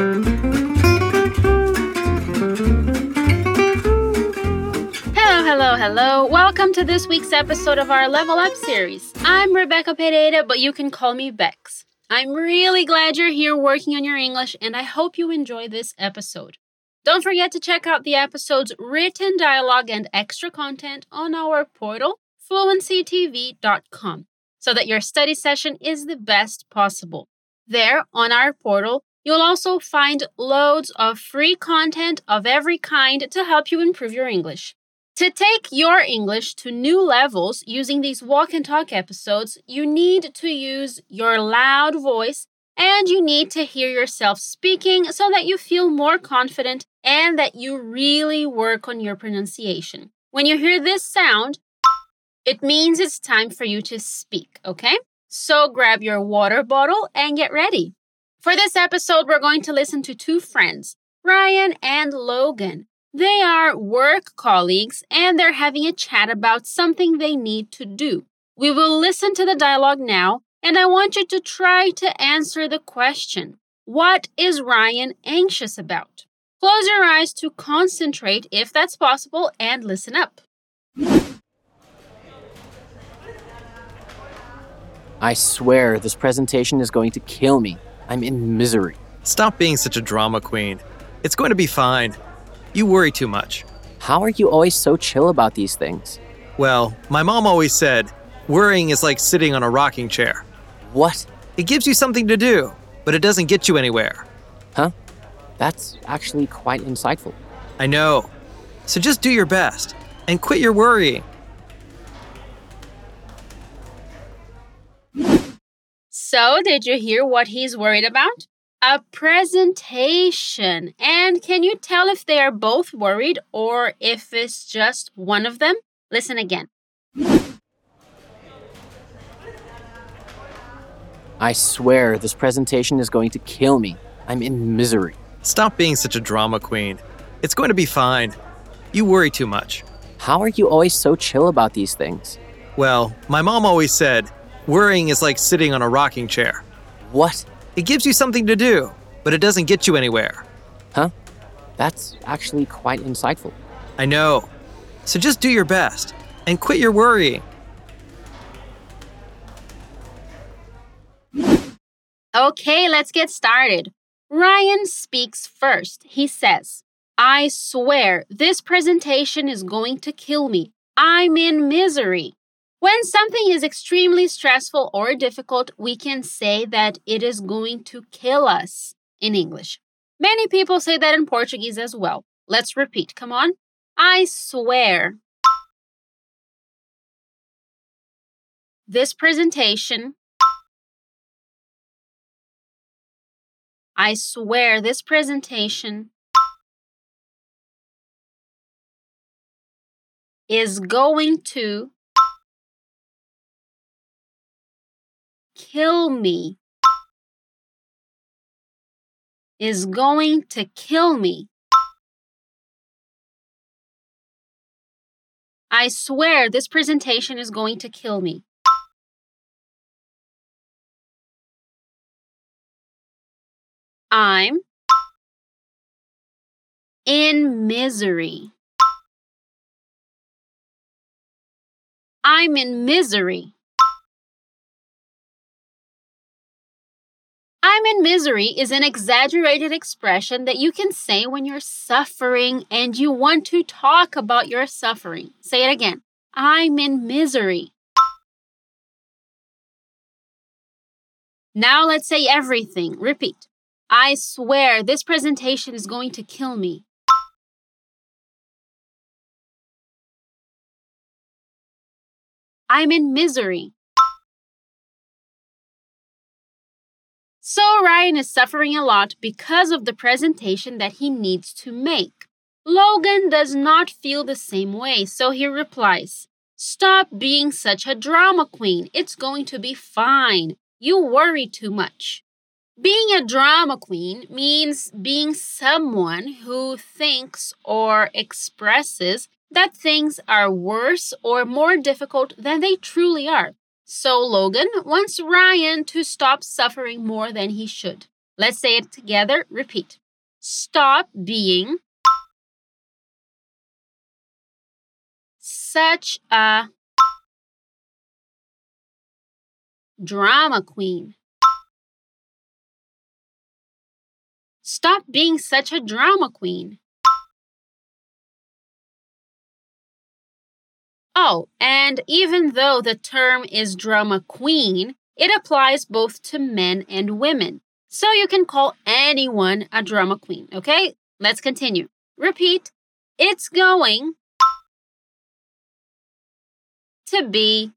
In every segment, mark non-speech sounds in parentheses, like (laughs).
Hello, hello, hello. Welcome to this week's episode of our Level Up series. I'm Rebecca Pereira, but you can call me Bex. I'm really glad you're here working on your English, and I hope you enjoy this episode. Don't forget to check out the episode's written dialogue and extra content on our portal, fluencytv.com, so that your study session is the best possible. There, on our portal, you'll also find loads of free content of every kind to help you improve your English. To take your English to new levels using these walk and talk episodes, you need to use your loud voice and you need to hear yourself speaking so that you feel more confident and that you really work on your pronunciation. When you hear this sound, it means it's time for you to speak, okay? So grab your water bottle and get ready. For this episode, we're going to listen to two friends, Ryan and Logan. They are work colleagues and they're having a chat about something they need to do. We will listen to the dialogue now, and I want you to try to answer the question What is Ryan anxious about? Close your eyes to concentrate if that's possible and listen up. I swear this presentation is going to kill me. I'm in misery. Stop being such a drama queen. It's going to be fine. You worry too much. How are you always so chill about these things? Well, my mom always said, worrying is like sitting on a rocking chair. What? It gives you something to do, but it doesn't get you anywhere. Huh? That's actually quite insightful. I know. So just do your best and quit your worrying. So, did you hear what he's worried about? A presentation. And can you tell if they are both worried or if it's just one of them? Listen again. I swear this presentation is going to kill me. I'm in misery. Stop being such a drama queen. It's going to be fine. You worry too much. How are you always so chill about these things? Well, my mom always said, worrying is like sitting on a rocking chair. What? It gives you something to do, but it doesn't get you anywhere. Huh? That's actually quite insightful. I know. So just do your best and quit your worrying. Okay, let's get started. Ryan speaks first. He says, I swear this presentation is going to kill me. I'm in misery. When something is extremely stressful or difficult, we can say that it is going to kill us in English. Many people say that in Portuguese as well. Let's repeat. Come on. I swear. This presentation I swear this presentation is going to kill me. Is going to kill me. I swear this presentation is going to kill me. I'm in misery. I'm in misery. I'm in misery is an exaggerated expression that you can say when you're suffering and you want to talk about your suffering. Say it again. I'm in misery. Now let's say everything. Repeat. I swear this presentation is going to kill me. I'm in misery. So Ryan is suffering a lot because of the presentation that he needs to make. Logan does not feel the same way, so he replies, Stop being such a drama queen. It's going to be fine. You worry too much. Being a drama queen means being someone who thinks or expresses that things are worse or more difficult than they truly are. So Logan wants Ryan to stop suffering more than he should. Let's say it together. Repeat. Stop being such a drama queen. Stop being such a drama queen. Oh, and even though the term is drama queen, it applies both to men and women. So you can call anyone a drama queen, okay? Let's continue. Repeat. It's going to be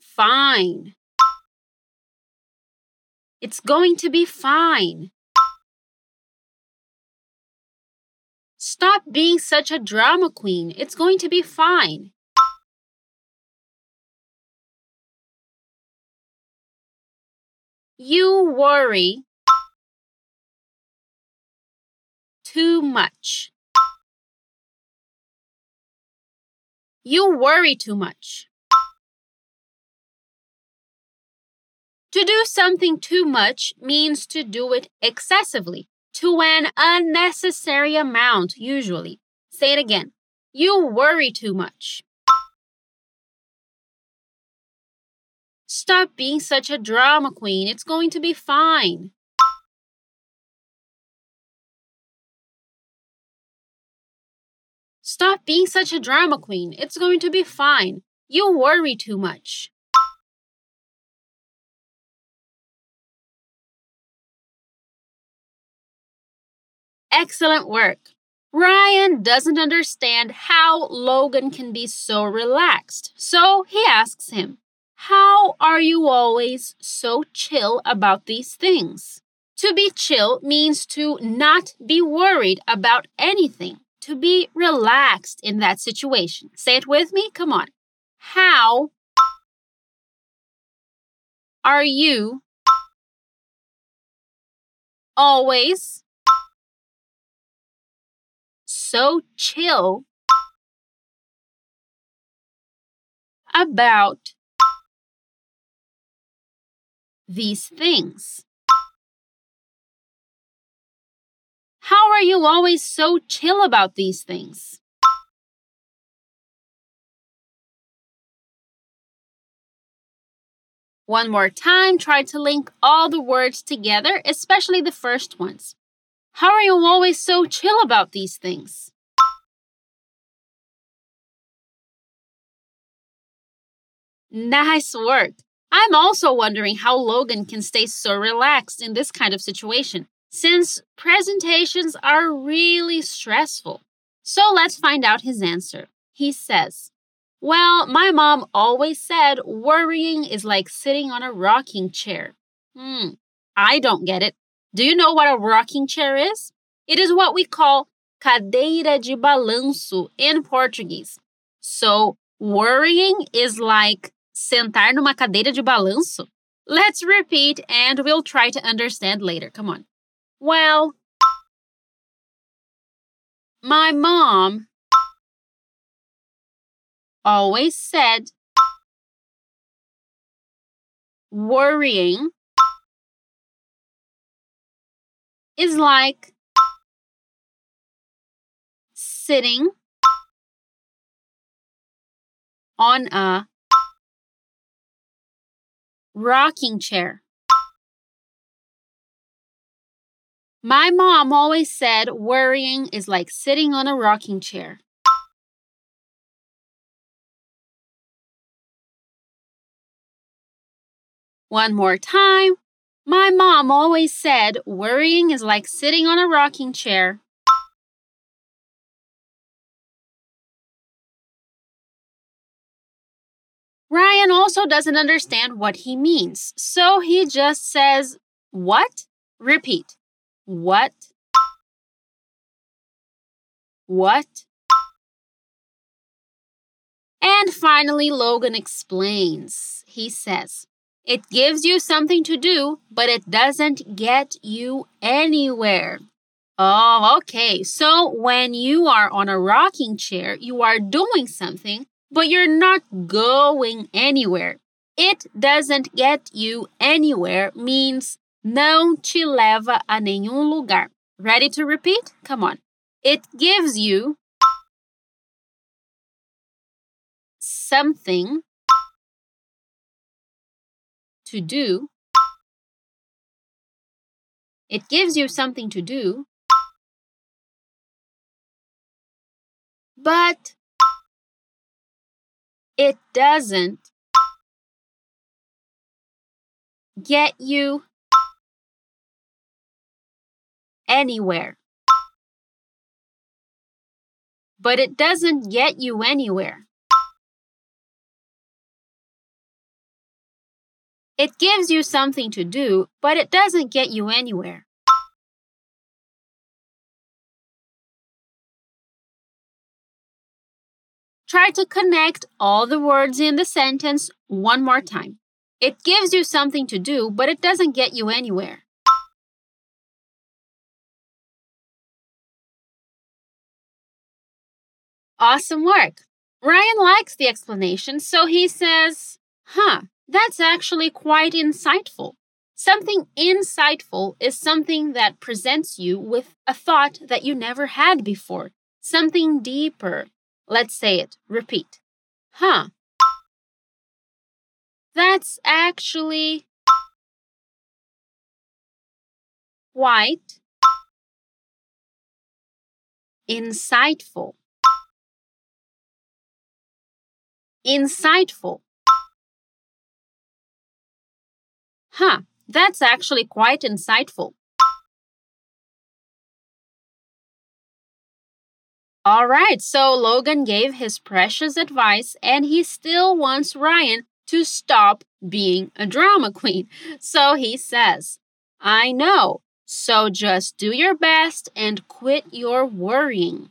fine. It's going to be fine. Stop being such a drama queen. It's going to be fine. You worry too much. You worry too much. To do something too much means to do it excessively, to an unnecessary amount, usually. Say it again. You worry too much. Stop being such a drama queen. It's going to be fine. Stop being such a drama queen. It's going to be fine. You worry too much. Excellent work. Ryan doesn't understand how Logan can be so relaxed, so he asks him, How are you always so chill about these things? To be chill means to not be worried about anything to be relaxed in that situation. Say it with me. Come on. How are you always so chill about these things? How are you always so chill about these things? One more time, try to link all the words together, especially the first ones. How are you always so chill about these things? Nice work. I'm also wondering how Logan can stay so relaxed in this kind of situation since presentations are really stressful. So let's find out his answer. He says, Well, my mom always said worrying is like sitting on a rocking chair. Hmm, I don't get it. Do you know what a rocking chair is? It is what we call cadeira de balanço in Portuguese. So, worrying is like sentar numa cadeira de balanço. Let's repeat and we'll try to understand later. Come on. Well, my mom always said worrying is like sitting on a rocking chair. My mom always said worrying is like sitting on a rocking chair. One more time. My mom always said worrying is like sitting on a rocking chair. Ryan also doesn't understand what he means, so he just says, What? Repeat. What? What? And finally, Logan explains. He says, It gives you something to do, but it doesn't get you anywhere. Oh, okay. So when you are on a rocking chair, you are doing something, but you're not going anywhere. It doesn't get you anywhere means não te leva a nenhum lugar. Ready to repeat? Come on. It gives you something to do. It gives you something to do, but it doesn't get you anywhere. But it doesn't get you anywhere. It gives you something to do, but it doesn't get you anywhere. Try to connect all the words in the sentence one more time. It gives you something to do, but it doesn't get you anywhere. Awesome work. Ryan likes the explanation, so he says, Huh, that's actually quite insightful. Something insightful is something that presents you with a thought that you never had before, something deeper. Let's say it. Repeat. Huh. That's actually quite insightful. Insightful. Huh, that's actually quite insightful. All right, so Logan gave his precious advice and he still wants Ryan to stop being a drama queen. (laughs) So he says, I know, so just do your best and quit your worrying.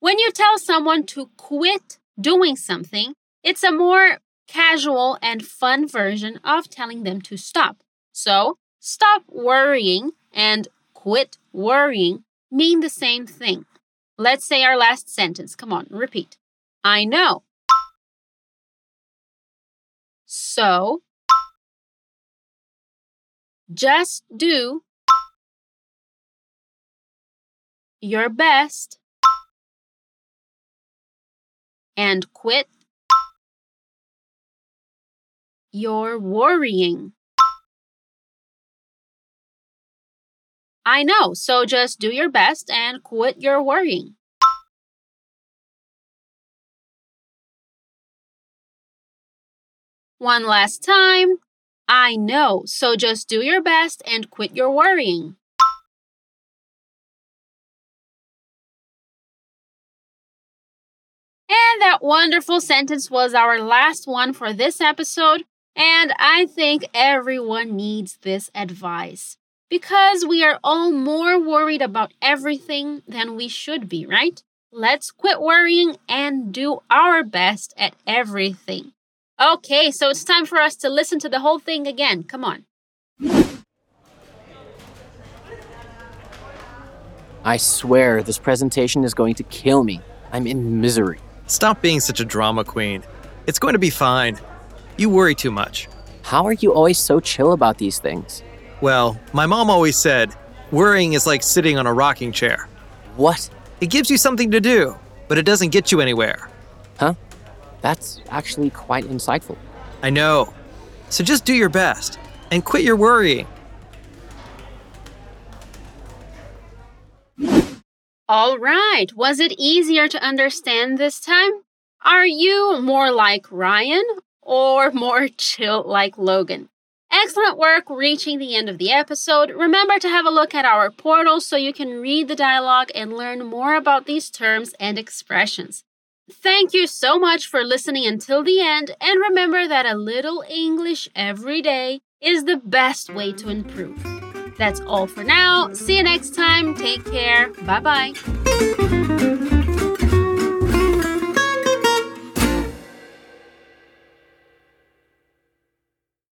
When you tell someone to quit doing something, it's a more casual and fun version of telling them to stop. So, stop worrying and quit worrying mean the same thing. Let's say our last sentence. Come on, repeat. I know. So, just do your best and quit your worrying. I know, so just do your best and quit your worrying. One last time. I know, so just do your best and quit your worrying. And that wonderful sentence was our last one for this episode. And I think everyone needs this advice because we are all more worried about everything than we should be, right? Let's quit worrying and do our best at everything. Okay, so it's time for us to listen to the whole thing again. Come on. I swear this presentation is going to kill me. I'm in misery. Stop being such a drama queen. It's going to be fine. You worry too much. How are you always so chill about these things? Well, my mom always said, worrying is like sitting on a rocking chair. What? It gives you something to do, but it doesn't get you anywhere. Huh? That's actually quite insightful. I know. So just do your best and quit your worrying. All right, was it easier to understand this time? Are you more like Ryan or more (laughs) chill like Logan? Excellent work reaching the end of the episode. Remember to have a look at our portal so you can read the dialogue and learn more about these terms and expressions. Thank you so much for listening until the end, and remember that a little English every day is the best way to improve. That's all for now. See you next time. Take care. Bye bye.